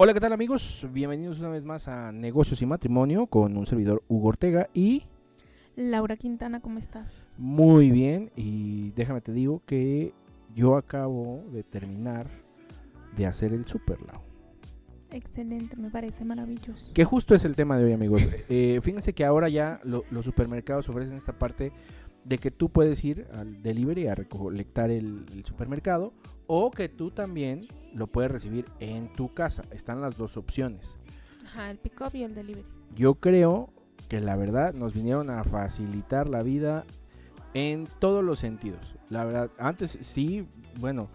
Hola, ¿qué tal amigos? Bienvenidos una vez más a Negocios y Matrimonio con un servidor Hugo Ortega y Laura Quintana, ¿cómo estás? muy bien y déjame te digo que yo acabo de terminar de hacer el Super Lau. Excelente, me parece maravilloso. Que justo es el tema de hoy amigos. Eh, fíjense que ahora ya lo- los supermercados ofrecen esta parte de que tú puedes ir al delivery a recolectar el, el supermercado o que tú también lo puedes recibir en tu casa. Están las dos opciones. Ajá, el pick-up y el delivery. Yo creo que la verdad nos vinieron a facilitar la vida en todos los sentidos. La verdad, antes sí, bueno,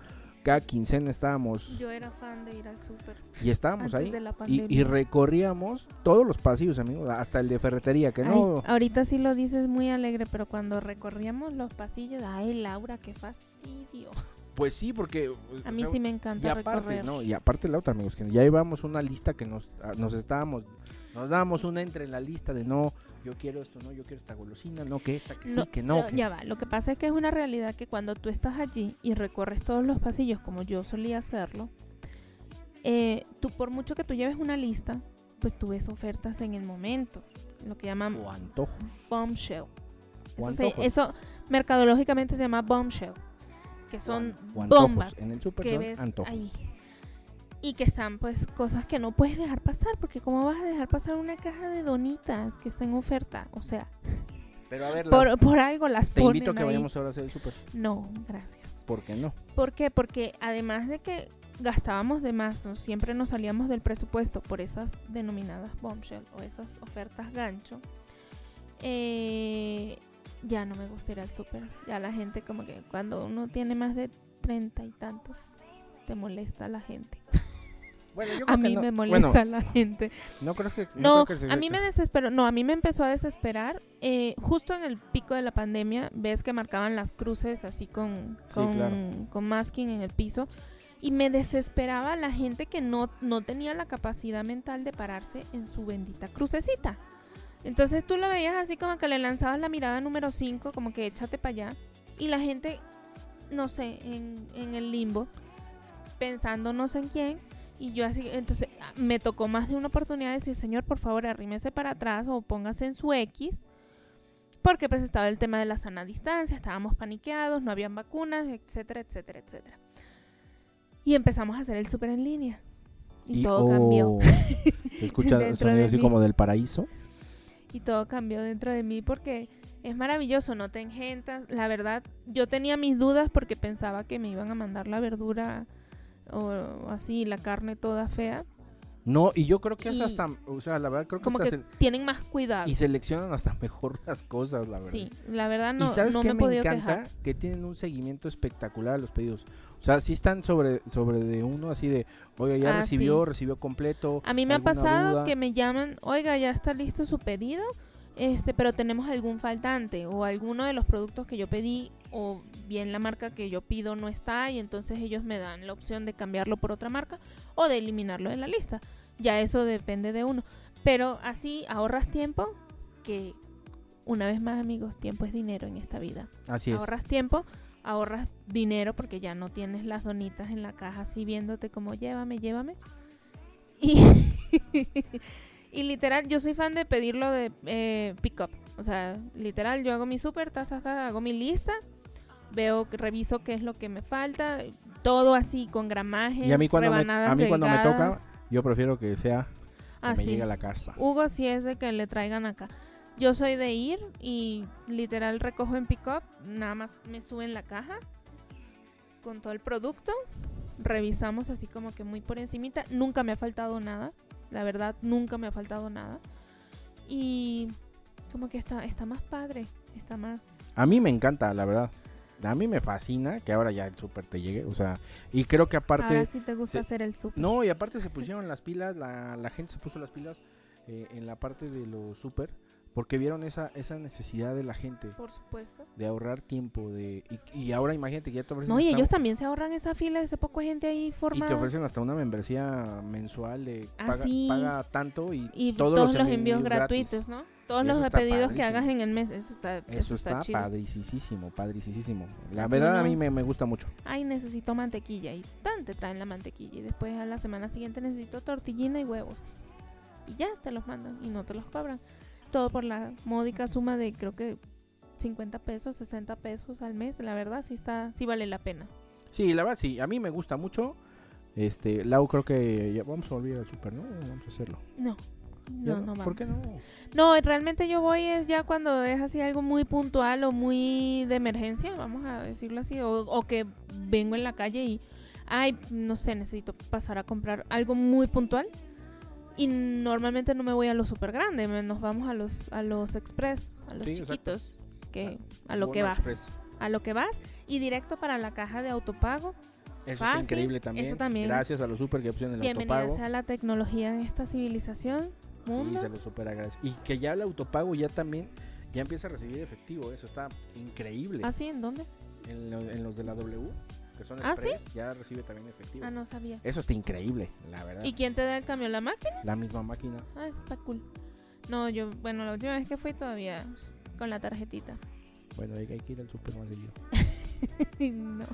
cada quincena estábamos Yo era fan de ir al súper y estábamos antes ahí de la y, y recorríamos todos los pasillos, amigos, hasta el de ferretería, que Ay, no. ahorita sí lo dices muy alegre, pero cuando recorríamos los pasillos, ay Laura, qué fastidio. Pues sí, porque A mí sea, sí me y encanta aparte, recorrer. no, y aparte la otra, amigos, que ya llevamos una lista que nos ah, nos estábamos nos dábamos una entre en la lista de no, yo quiero esto, no, yo quiero esta golosina, no, que esta, que sí, que no, que- Ya va, lo que pasa es que es una realidad que cuando tú estás allí y recorres todos los pasillos como yo solía hacerlo, eh, tú por mucho que tú lleves una lista, pues tú ves ofertas en el momento, lo que llaman o antojos. bombshell. O Eso, se- eso mercadológicamente se llama bombshell, que son o bombas En el super que ves antojos. ahí. Y que están pues cosas que no puedes dejar pasar, porque ¿cómo vas a dejar pasar una caja de donitas que está en oferta? O sea, Pero a ver, por, por algo las te ponen invito a que ahí. vayamos ahora a hacer el super. No, gracias. ¿Por qué no? ¿Por qué? Porque además de que gastábamos de más, ¿no? siempre nos salíamos del presupuesto por esas denominadas bombshell o esas ofertas gancho, eh, ya no me gusta ir al súper. Ya la gente como que cuando uno tiene más de treinta y tantos, te molesta la gente. Bueno, yo A mí me molesta la gente. no crees que No, creo que a mí me desesperó, no, a mí me empezó a desesperar. eh, justo en el pico de la pandemia, ves que marcaban las cruces así con, Sí, con, claro. con masking en el piso. Y me desesperaba la gente que no, no tenía la capacidad mental de pararse en su bendita crucecita. Entonces tú lo veías así como que le lanzabas la mirada número 5, como que échate para allá. Y la gente, no sé, en, en el limbo, pensando no sé en quién. Y yo así, entonces ah, me tocó más de una oportunidad de decir, señor, por favor, arrímese para atrás o póngase en su X. Porque pues estaba el tema de la sana distancia, estábamos paniqueados, no habían vacunas, etcétera, etcétera, etcétera. Y empezamos a hacer el súper en línea. Y, todo cambió. oh, Se escucha sonido así mí. como del paraíso. y todo cambió dentro de mí porque es maravilloso, no te engentas. La verdad, yo tenía mis dudas porque pensaba que me iban a mandar la verdura o así, la carne toda fea. No, y yo creo que es hasta, o sea, la verdad creo que Como hasta que se- tienen más cuidado. y seleccionan hasta mejor las cosas, la verdad. Sí, la verdad no, y sabes no qué me he me, podido encanta quejar. que tienen un seguimiento espectacular a los pedidos. O sea, sí están sobre sobre de uno así de, oiga, ya Ah, recibió, sí. recibió completo. A mí me ha ¿alguna pasado duda? que me llaman, oiga, ya está listo su pedido, este, pero tenemos algún faltante o alguno de los productos que yo pedí o bien la marca que yo pido no está y entonces ellos me dan la opción de cambiarlo por otra marca o de eliminarlo de la lista. Ya eso depende de uno. Pero así ahorras tiempo, que una vez más amigos, tiempo es dinero en esta vida. Así es. ahorras tiempo, ahorras dinero porque ya no tienes las donitas en la caja así viéndote como llévame, llévame. Y, y literal, yo soy fan de pedirlo de eh, pick up. O sea, literal, yo hago mi súper, ta, ta, ta, hago mi lista, veo, reviso qué es lo que me falta, todo así con gramajes, Y a mí cuando me, rebanadas a mí cuando me toca, yo prefiero que sea que Ah, me llegue a la casa. Hugo sí es de que le traigan acá. Yo soy de ir y literal recojo en pick-up, nada más me suben la caja con todo el producto, revisamos así como que muy por encimita, nunca me ha faltado nada, la verdad nunca me ha faltado nada y como que está, está más padre, está más... A mí me encanta, la verdad. A mí me fascina que ahora ya el súper te llegue, o sea, y creo que aparte Ahora sí te gusta se- hacer el súper. No, y aparte se pusieron las pilas, la, la gente se puso las pilas eh, en la parte de los súper, porque vieron esa, esa necesidad de la gente Por supuesto. de ahorrar tiempo. de Y, y ahora imagínate que ya te ofrecen, No, y ellos también se ahorran esa fila, ese poco de gente ahí y formada. te ofrecen hasta una membresía mensual de Ah, paga, sí. paga tanto y, y todos, todos, los, los envíos gratis. gratuitos, ¿no? Todos los está pedidos que padrísimo. hagas en el mes, eso está, eso Eso está, chido. padricísimo, padricísimo. La Así verdad a no. mí me, me gusta mucho. Ay, necesito mantequilla y tan te traen la mantequilla y después a la semana siguiente necesito tortillina y huevos. Y ya te los mandan y no te los cobran. Todo por la módica suma de creo que 50 pesos, 60 pesos al mes. La verdad sí está, sí vale la pena. Sí, la verdad sí, a mí me gusta mucho. Este, Lau creo que ya vamos a volver al super, ¿no? Vamos a hacerlo. No. ¿Ya No, no vamos. ¿Por qué no? No, realmente yo voy es ya cuando es así algo muy puntual o muy de emergencia, vamos a decirlo así, o, o que vengo en la calle y, ay, no sé, necesito pasar a comprar algo muy puntual. Y normalmente no me voy a los super grandes, me- nos vamos a los a los express, a los Sí, exacto. chiquitos, que a lo Bono que vas, Express. a lo que vas y directo para la caja de autopago. Eso está Fácil, increíble también. eso también. Gracias a los super que opcionan el Bienvenida autopago. sea la tecnología en esta civilización, Sí, se lo super agradezco. Y que ya el autopago ya también ya empieza a recibir efectivo, eso está increíble. ¿Así? ¿En dónde? En, lo- en los de la W, que son ¿Ah, sí? ya recibe también efectivo. Ah, no sabía. Eso está increíble, la verdad. ¿Y quién te da el cambio? ¿La máquina? La misma máquina. Ah, está cool. No, yo, bueno, la última vez que fui todavía con la tarjetita. Bueno, hay, hay que ir al super más no.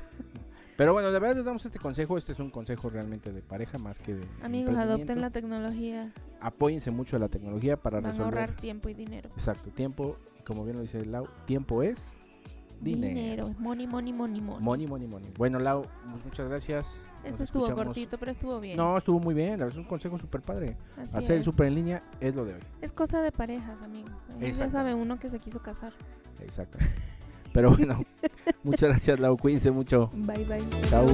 Pero bueno, de verdad les damos este consejo. Este es un consejo realmente de pareja más que de. Amigos, adopten la tecnología. Apóyense mucho de la tecnología para Van a resolver. ahorrar tiempo y dinero. Exacto, tiempo. Y como bien lo dice Lau, tiempo es dinero. Money, money, money, money. Money, money, money. Bueno, Lau, mu- muchas gracias. Este estuvo escuchamos- cortito, pero estuvo bien. No, estuvo muy bien. Es un consejo súper padre. Así Hacer el es. súper en línea es lo de hoy. Es cosa de parejas, amigos. Ya sabe uno que se quiso casar. Exacto. Pero bueno, muchas gracias, Lau. Cuídense mucho. Bye, bye. Chao.